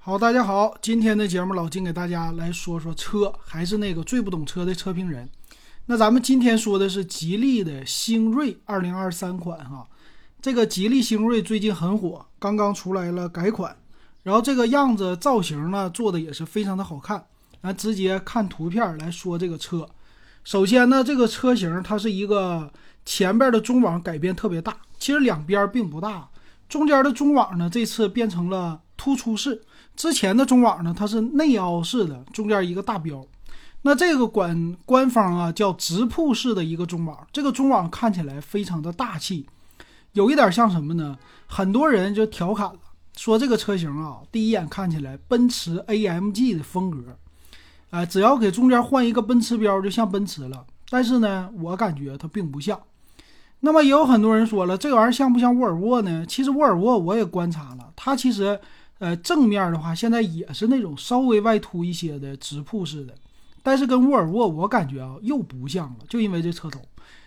好，大家好，今天的节目老金给大家来说说车，还是那个最不懂车的车评人。那咱们今天说的是吉利的星瑞2023款哈，这个吉利星瑞最近很火，刚刚出来了改款，然后这个样子造型呢做的也是非常的好看。咱直接看图片来说这个车。首先呢，这个车型它是一个前边的中网改变特别大，其实两边并不大，中间的中网呢这次变成了突出式。之前的中网呢，它是内凹式的，中间一个大标。那这个管官方啊叫直瀑式的一个中网，这个中网看起来非常的大气，有一点像什么呢？很多人就调侃了，说这个车型啊，第一眼看起来奔驰 AMG 的风格，哎，只要给中间换一个奔驰标，就像奔驰了。但是呢，我感觉它并不像。那么也有很多人说了，这玩意儿像不像沃尔沃呢？其实沃尔沃我也观察了，它其实。呃，正面的话，现在也是那种稍微外凸一些的直瀑式的，但是跟沃尔沃我感觉啊又不像了，就因为这车头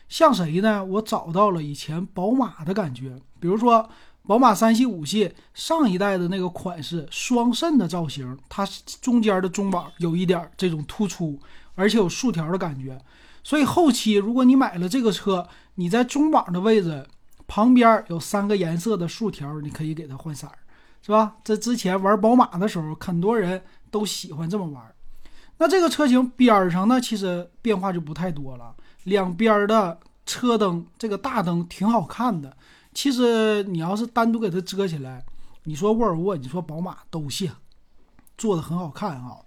像谁呢？我找到了以前宝马的感觉，比如说宝马三系、五系上一代的那个款式双肾的造型，它中间的中网有一点这种突出，而且有竖条的感觉。所以后期如果你买了这个车，你在中网的位置旁边有三个颜色的竖条，你可以给它换色儿。是吧？这之前玩宝马的时候，很多人都喜欢这么玩。那这个车型边上呢，其实变化就不太多了。两边的车灯，这个大灯挺好看的。其实你要是单独给它遮起来，你说沃尔沃，你说宝马都像，做的很好看啊。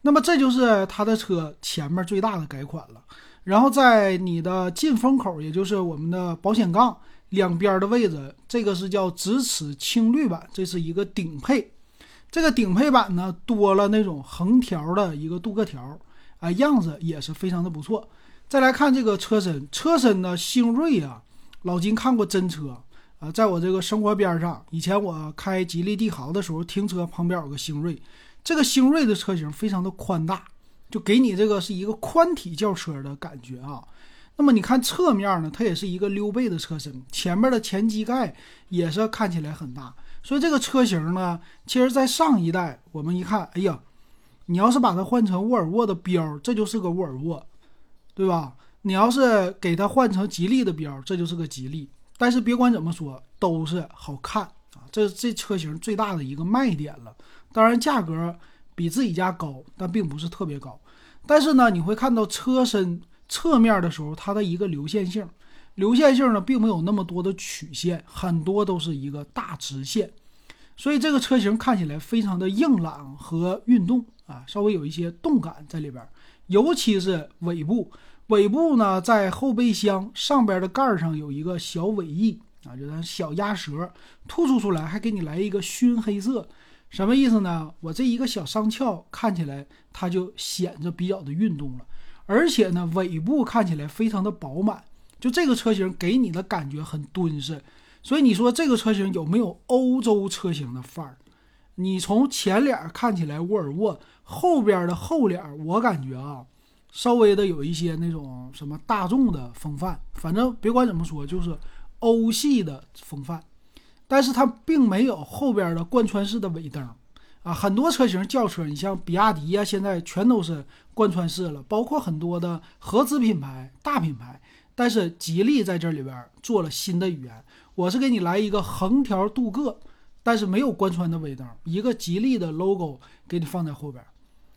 那么这就是它的车前面最大的改款了。然后在你的进风口，也就是我们的保险杠。两边的位置，这个是叫直齿青绿版，这是一个顶配。这个顶配版呢，多了那种横条的一个镀铬条，啊，样子也是非常的不错。再来看这个车身，车身呢，星瑞啊，老金看过真车啊，在我这个生活边上，以前我开吉利帝豪的时候，停车旁边有个星瑞，这个星瑞的车型非常的宽大，就给你这个是一个宽体轿车的感觉啊。那么你看侧面呢，它也是一个溜背的车身，前面的前机盖也是看起来很大，所以这个车型呢，其实在上一代我们一看，哎呀，你要是把它换成沃尔沃的标，这就是个沃尔沃，对吧？你要是给它换成吉利的标，这就是个吉利。但是别管怎么说，都是好看啊，这这车型最大的一个卖点了。当然价格比自己家高，但并不是特别高。但是呢，你会看到车身。侧面的时候，它的一个流线性，流线性呢，并没有那么多的曲线，很多都是一个大直线，所以这个车型看起来非常的硬朗和运动啊，稍微有一些动感在里边，尤其是尾部，尾部呢，在后备箱上边的盖上有一个小尾翼啊，就是小鸭舌突出出来，还给你来一个熏黑色，什么意思呢？我这一个小上翘看起来它就显着比较的运动了。而且呢，尾部看起来非常的饱满，就这个车型给你的感觉很敦实，所以你说这个车型有没有欧洲车型的范儿？你从前脸看起来沃尔沃，后边的后脸我感觉啊，稍微的有一些那种什么大众的风范，反正别管怎么说，就是欧系的风范，但是它并没有后边的贯穿式的尾灯。啊，很多车型轿车，你像比亚迪呀，现在全都是贯穿式了，包括很多的合资品牌、大品牌。但是吉利在这里边做了新的语言，我是给你来一个横条镀铬，但是没有贯穿的尾灯，一个吉利的 logo 给你放在后边，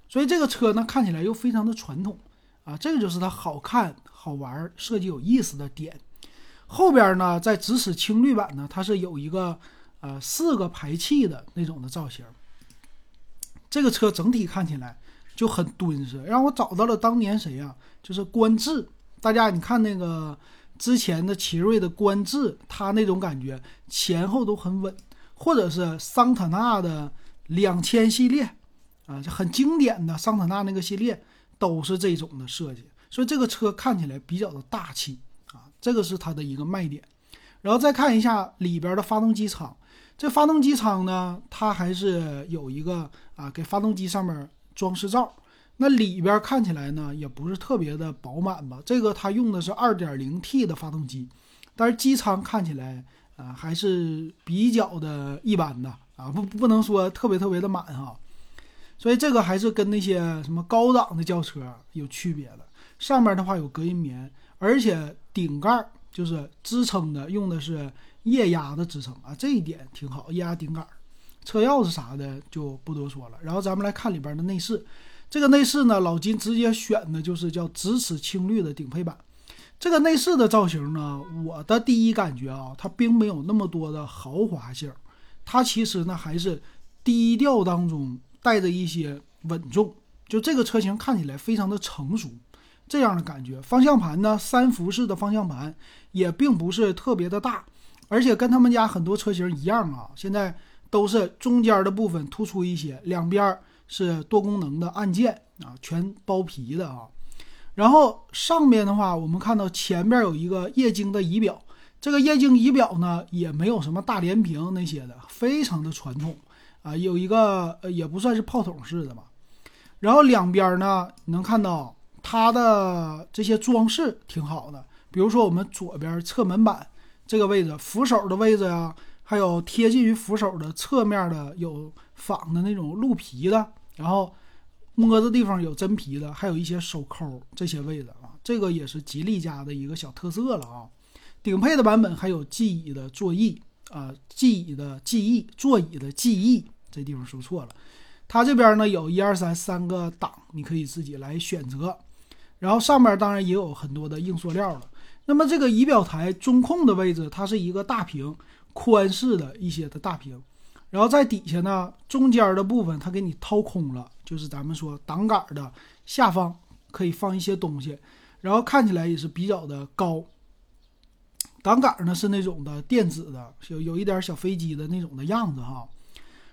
所以这个车呢看起来又非常的传统啊，这个就是它好看、好玩、设计有意思的点。后边呢，在直尺青绿版呢，它是有一个呃四个排气的那种的造型。这个车整体看起来就很敦实，让我找到了当年谁呀？就是观致。大家你看那个之前的奇瑞的观致，它那种感觉前后都很稳，或者是桑塔纳的两千系列啊，就很经典的桑塔纳那个系列都是这种的设计，所以这个车看起来比较的大气啊，这个是它的一个卖点。然后再看一下里边的发动机舱。这发动机舱呢，它还是有一个啊，给发动机上面装饰罩。那里边看起来呢，也不是特别的饱满吧？这个它用的是 2.0T 的发动机，但是机舱看起来啊，还是比较的一般的啊，不不能说特别特别的满哈。所以这个还是跟那些什么高档的轿车有区别的。上面的话有隔音棉，而且顶盖就是支撑的，用的是液压的支撑啊，这一点挺好。液压顶盖，车钥匙啥的就不多说了。然后咱们来看里边的内饰，这个内饰呢，老金直接选的就是叫直尺青绿的顶配版。这个内饰的造型呢，我的第一感觉啊，它并没有那么多的豪华性，它其实呢还是低调当中带着一些稳重，就这个车型看起来非常的成熟。这样的感觉，方向盘呢，三辐式的方向盘也并不是特别的大，而且跟他们家很多车型一样啊，现在都是中间的部分突出一些，两边是多功能的按键啊，全包皮的啊。然后上面的话，我们看到前边有一个液晶的仪表，这个液晶仪表呢也没有什么大连屏那些的，非常的传统啊，有一个呃也不算是炮筒式的吧。然后两边呢，能看到。它的这些装饰挺好的，比如说我们左边侧门板这个位置，扶手的位置呀，还有贴近于扶手的侧面的有仿的那种鹿皮的，然后摸的地方有真皮的，还有一些手抠这些位置啊，这个也是吉利家的一个小特色了啊。顶配的版本还有记忆的座椅啊，记忆的记忆座椅的记忆，这地方说错了，它这边呢有一二三三个档，你可以自己来选择。然后上面当然也有很多的硬塑料了。那么这个仪表台中控的位置，它是一个大屏，宽式的一些的大屏。然后在底下呢，中间的部分它给你掏空了，就是咱们说挡杆的下方可以放一些东西。然后看起来也是比较的高。挡杆呢是那种的电子的，有有一点小飞机的那种的样子哈。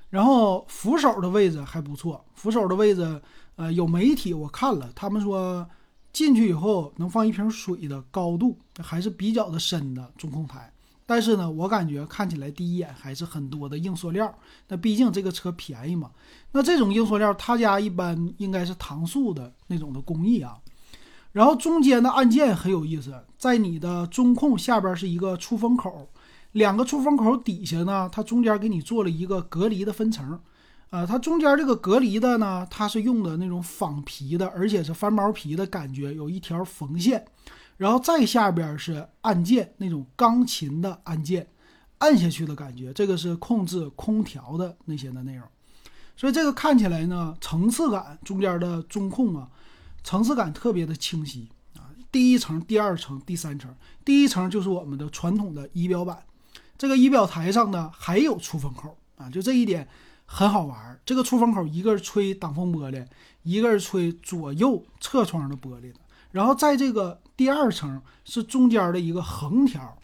然后扶手的位置还不错，扶手的位置，呃，有媒体我看了，他们说。进去以后能放一瓶水的高度还是比较的深的中控台，但是呢，我感觉看起来第一眼还是很多的硬塑料。那毕竟这个车便宜嘛，那这种硬塑料他家一般应该是搪塑的那种的工艺啊。然后中间的按键很有意思，在你的中控下边是一个出风口，两个出风口底下呢，它中间给你做了一个隔离的分层。呃，它中间这个隔离的呢，它是用的那种仿皮的，而且是翻毛皮的感觉，有一条缝线，然后再下边是按键，那种钢琴的按键，按下去的感觉，这个是控制空调的那些的内容，所以这个看起来呢，层次感中间的中控啊，层次感特别的清晰啊，第一层、第二层、第三层，第一层就是我们的传统的仪表板，这个仪表台上呢还有出风口啊，就这一点。很好玩，这个出风口一个是吹挡风玻璃，一个是吹左右侧窗的玻璃的。然后在这个第二层是中间的一个横条，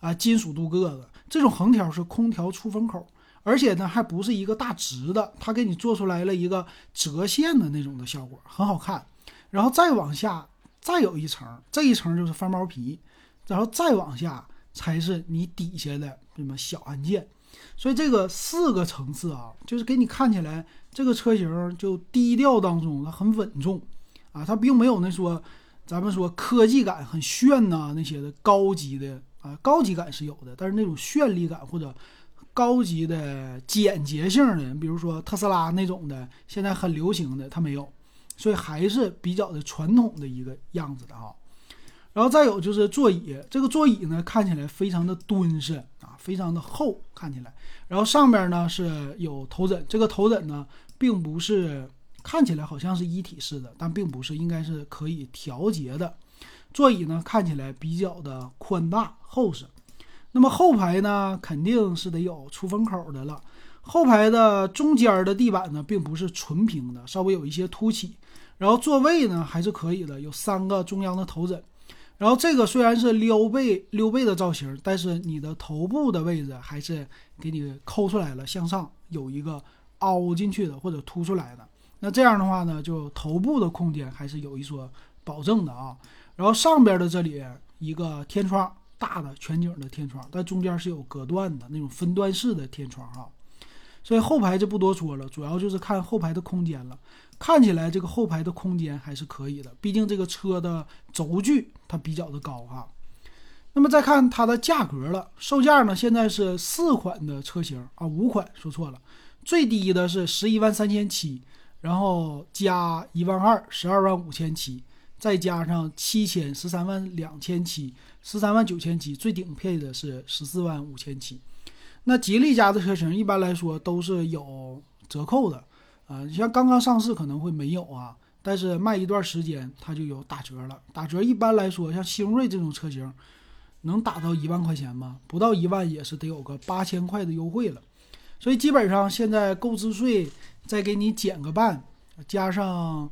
啊，金属镀铬的这种横条是空调出风口，而且呢还不是一个大直的，它给你做出来了一个折线的那种的效果，很好看。然后再往下再有一层，这一层就是翻毛皮，然后再往下才是你底下的什么小按键。所以这个四个层次啊，就是给你看起来这个车型就低调当中它很稳重啊，它并没有那说咱们说科技感很炫呐那些的高级的啊，高级感是有的，但是那种绚丽感或者高级的简洁性的，比如说特斯拉那种的，现在很流行的它没有，所以还是比较的传统的一个样子的啊。然后再有就是座椅，这个座椅呢看起来非常的敦实啊，非常的厚，看起来。然后上面呢是有头枕，这个头枕呢并不是看起来好像是一体式的，但并不是，应该是可以调节的。座椅呢看起来比较的宽大厚实。那么后排呢肯定是得有出风口的了。后排的中间的地板呢并不是纯平的，稍微有一些凸起。然后座位呢还是可以的，有三个中央的头枕。然后这个虽然是溜背溜背的造型，但是你的头部的位置还是给你抠出来了，向上有一个凹进去的或者凸出来的。那这样的话呢，就头部的空间还是有一所保证的啊。然后上边的这里一个天窗，大的全景的天窗，但中间是有隔断的那种分段式的天窗啊。所以后排就不多说了，主要就是看后排的空间了。看起来这个后排的空间还是可以的，毕竟这个车的轴距它比较的高哈。那么再看它的价格了，售价呢现在是四款的车型啊，五款说错了，最低的是十一万三千七，然后加一万二，十二万五千七，再加上七千，十三万两千七，十三万九千七，最顶配的是十四万五千七。那吉利家的车型一般来说都是有折扣的，啊，像刚刚上市可能会没有啊，但是卖一段时间它就有打折了。打折一般来说，像星瑞这种车型，能打到一万块钱吗？不到一万也是得有个八千块的优惠了。所以基本上现在购置税再给你减个半，加上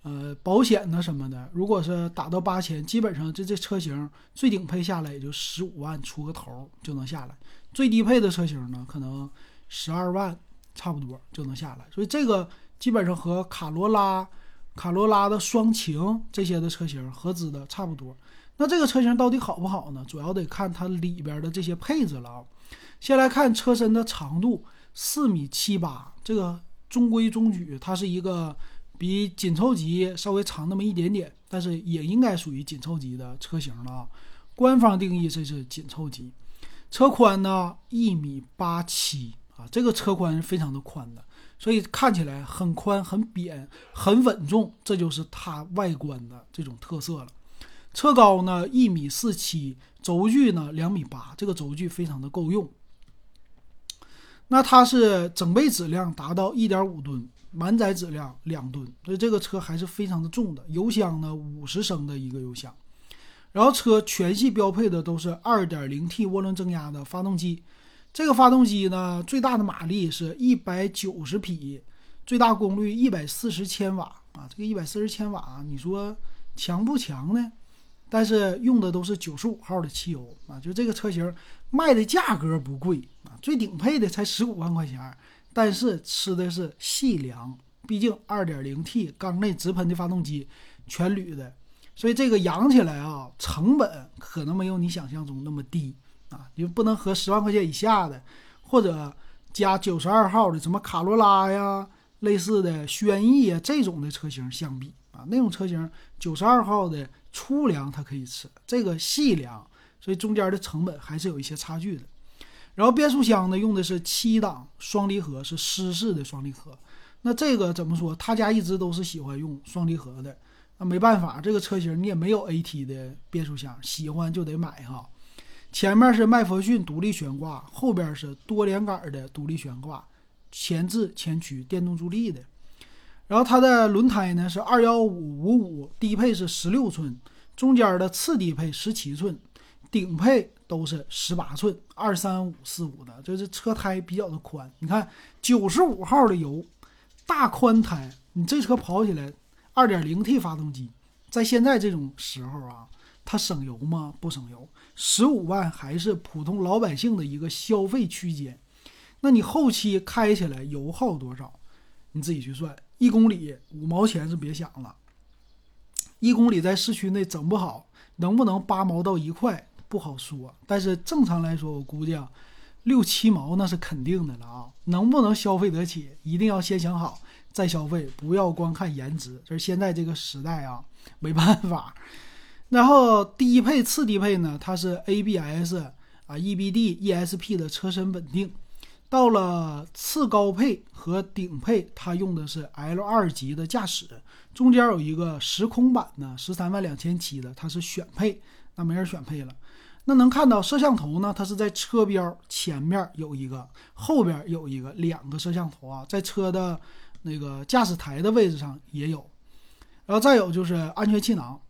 呃保险呢什么的，如果是打到八千，基本上这这车型最顶配下来也就十五万出个头就能下来。最低配的车型呢，可能十二万差不多就能下来，所以这个基本上和卡罗拉、卡罗拉的双擎这些的车型合资的差不多。那这个车型到底好不好呢？主要得看它里边的这些配置了啊。先来看车身的长度，四米七八，这个中规中矩，它是一个比紧凑级稍微长那么一点点，但是也应该属于紧凑级的车型了啊。官方定义这是紧凑级。车宽呢一米八七啊，这个车宽是非常的宽的，所以看起来很宽、很扁、很稳重，这就是它外观的这种特色了。车高呢一米四七，轴距呢两米八，这个轴距非常的够用。那它是整备质量达到一点五吨，满载质量两吨，所以这个车还是非常的重的。油箱呢五十升的一个油箱。然后车全系标配的都是 2.0T 涡轮增压的发动机，这个发动机呢最大的马力是一百九十匹，最大功率一百四十千瓦啊，这个一百四十千瓦，你说强不强呢？但是用的都是九十五号的汽油啊，就这个车型卖的价格不贵啊，最顶配的才十五万块钱，但是吃的是细粮，毕竟 2.0T 缸内直喷的发动机，全铝的。所以这个养起来啊，成本可能没有你想象中那么低啊，你不能和十万块钱以下的，或者加九十二号的什么卡罗拉呀、类似的轩逸啊这种的车型相比啊，那种车型九十二号的粗粮它可以吃，这个细粮，所以中间的成本还是有一些差距的。然后变速箱呢，用的是七档双离合，是湿式的双离合。那这个怎么说？他家一直都是喜欢用双离合的。那没办法，这个车型你也没有 AT 的变速箱，喜欢就得买哈。前面是麦弗逊独立悬挂，后边是多连杆的独立悬挂，前置前驱电动助力的。然后它的轮胎呢是二幺五五五，低配是十六寸，中间的次低配十七寸，顶配都是十八寸，二三五四五的，就是车胎比较的宽。你看九十五号的油，大宽胎，你这车跑起来。二点零 T 发动机，在现在这种时候啊，它省油吗？不省油，十五万还是普通老百姓的一个消费区间。那你后期开起来油耗多少？你自己去算，一公里五毛钱是别想了。一公里在市区内整不好，能不能八毛到一块不好说。但是正常来说，我估计啊，六七毛那是肯定的了啊。能不能消费得起，一定要先想好。再消费，不要光看颜值，这是现在这个时代啊，没办法。然后低配、次低配呢，它是 ABS 啊、EBD、ESP 的车身稳定。到了次高配和顶配，它用的是 L 二级的驾驶，中间有一个时空版呢，十三万两千七的，它是选配，那没人选配了。那能看到摄像头呢？它是在车标前面有一个，后边有一个，两个摄像头啊，在车的。那个驾驶台的位置上也有，然后再有就是安全气囊，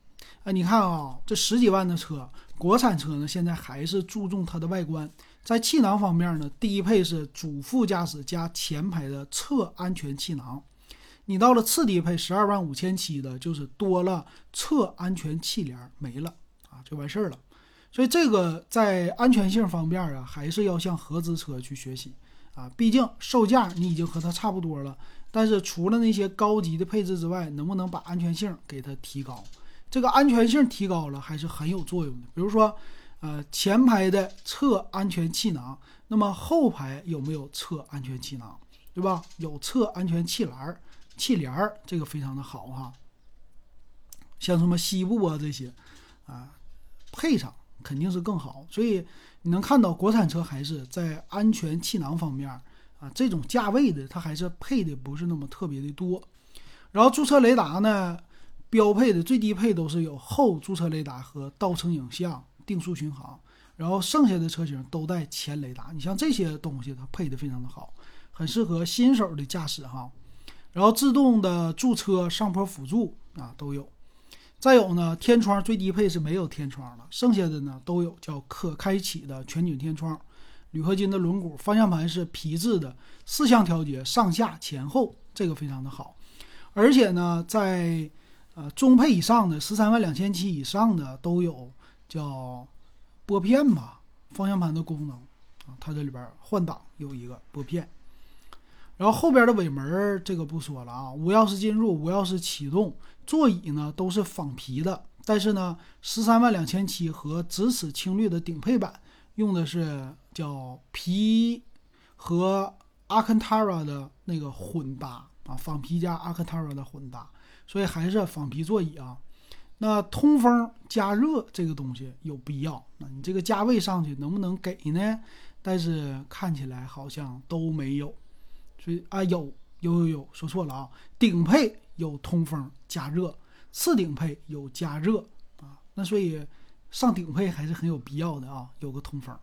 哎，你看啊，这十几万的车，国产车呢，现在还是注重它的外观，在气囊方面呢，低配是主副驾驶加前排的侧安全气囊，你到了次低配十二万五千七的，就是多了侧安全气帘没了啊，就完事儿了，所以这个在安全性方面啊，还是要向合资车去学习啊，毕竟售价你已经和它差不多了。但是除了那些高级的配置之外，能不能把安全性给它提高？这个安全性提高了还是很有作用的。比如说，呃，前排的侧安全气囊，那么后排有没有侧安全气囊？对吧？有侧安全气帘儿、气帘儿，这个非常的好哈。像什么西部啊这些，啊，配上肯定是更好。所以你能看到国产车还是在安全气囊方面啊，这种价位的它还是配的不是那么特别的多。然后驻车雷达呢，标配的最低配都是有后驻车雷达和倒车影像、定速巡航，然后剩下的车型都带前雷达。你像这些东西，它配的非常的好，很适合新手的驾驶哈。然后自动的驻车、上坡辅助啊都有。再有呢，天窗最低配是没有天窗了，剩下的呢都有叫可开启的全景天窗，铝合金的轮毂，方向盘是皮质的，四项调节上下前后，这个非常的好。而且呢，在呃中配以上的十三万两千七以上的都有叫拨片吧，方向盘的功能啊，它这里边换挡有一个拨片。然后后边的尾门这个不说了啊，无钥匙进入，无钥匙启动，座椅呢都是仿皮的，但是呢，十三万两千七和直尺青绿的顶配版用的是叫皮和阿坎塔拉的那个混搭啊，仿皮加阿坎塔拉的混搭，所以还是仿皮座椅啊。那通风加热这个东西有必要，那你这个价位上去能不能给呢？但是看起来好像都没有。所以啊，有有有有，说错了啊！顶配有通风加热，次顶配有加热啊。那所以上顶配还是很有必要的啊，有个通风。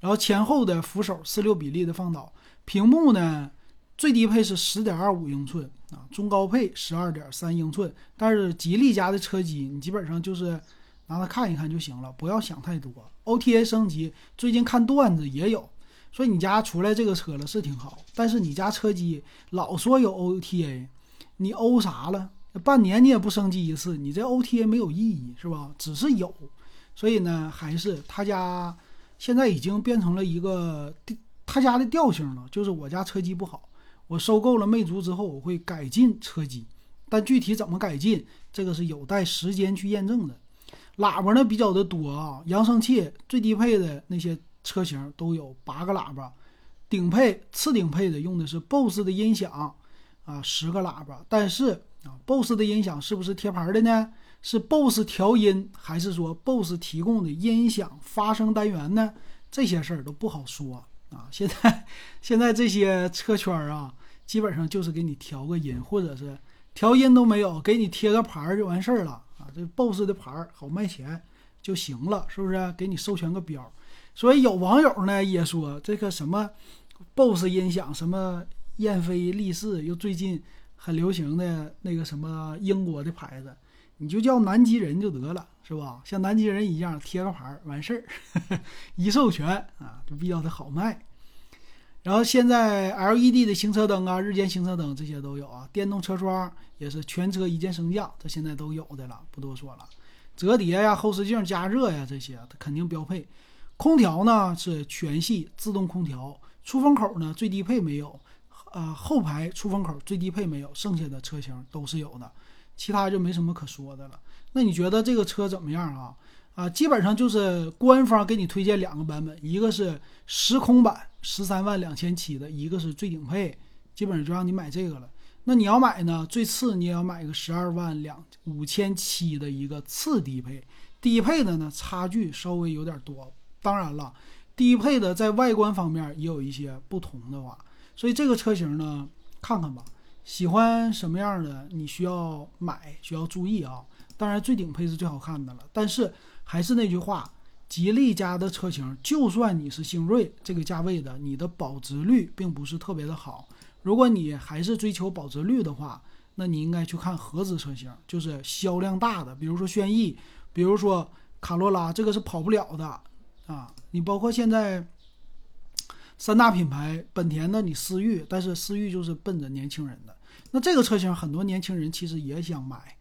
然后前后的扶手四六比例的放倒，屏幕呢最低配是十点二五英寸啊，中高配十二点三英寸。但是吉利家的车机你基本上就是拿它看一看就行了，不要想太多。OTA 升级，最近看段子也有。说你家出来这个车了是挺好，但是你家车机老说有 OTA，你 O 啥了？半年你也不升级一次，你这 OTA 没有意义是吧？只是有，所以呢，还是他家现在已经变成了一个他家的调性了，就是我家车机不好，我收购了魅族之后，我会改进车机，但具体怎么改进，这个是有待时间去验证的。喇叭呢比较的多啊，扬声器最低配的那些。车型都有八个喇叭，顶配、次顶配的用的是 BOSS 的音响啊，十个喇叭。但是啊，BOSS 的音响是不是贴牌的呢？是 BOSS 调音，还是说 BOSS 提供的音响发声单元呢？这些事儿都不好说啊。现在现在这些车圈啊，基本上就是给你调个音，或者是调音都没有，给你贴个牌儿就完事儿了啊。这 BOSS 的牌儿好卖钱就行了，是不是？给你授权个标。所以有网友呢也说这个什么，BOSS 音响什么燕飞利仕，又最近很流行的那个什么英国的牌子，你就叫南极人就得了，是吧？像南极人一样贴个牌完事儿，一授权啊就比较的好卖。然后现在 LED 的行车灯啊、日间行车灯这些都有啊，电动车窗也是全车一键升降，这现在都有的了，不多说了。折叠呀、后视镜加热呀这些，它肯定标配。空调呢是全系自动空调，出风口呢最低配没有，呃后排出风口最低配没有，剩下的车型都是有的，其他就没什么可说的了。那你觉得这个车怎么样啊？啊，基本上就是官方给你推荐两个版本，一个是时空版十三万两千七的，一个是最顶配，基本上就让你买这个了。那你要买呢，最次你也要买个十二万两五千七的一个次低配，低配的呢差距稍微有点多。当然了，低配的在外观方面也有一些不同的话，所以这个车型呢，看看吧，喜欢什么样的你需要买，需要注意啊。当然最顶配是最好看的了，但是还是那句话，吉利家的车型，就算你是星瑞这个价位的，你的保值率并不是特别的好。如果你还是追求保值率的话，那你应该去看合资车型，就是销量大的，比如说轩逸，比如说卡罗拉，这个是跑不了的。啊，你包括现在三大品牌，本田的你思域，但是思域就是奔着年轻人的。那这个车型很多年轻人其实也想买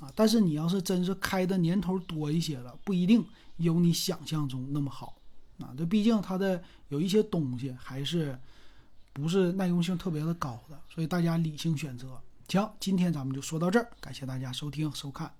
啊，但是你要是真是开的年头多一些了，不一定有你想象中那么好啊。这毕竟它的有一些东西还是不是耐用性特别的高的，所以大家理性选择。行，今天咱们就说到这儿，感谢大家收听收看。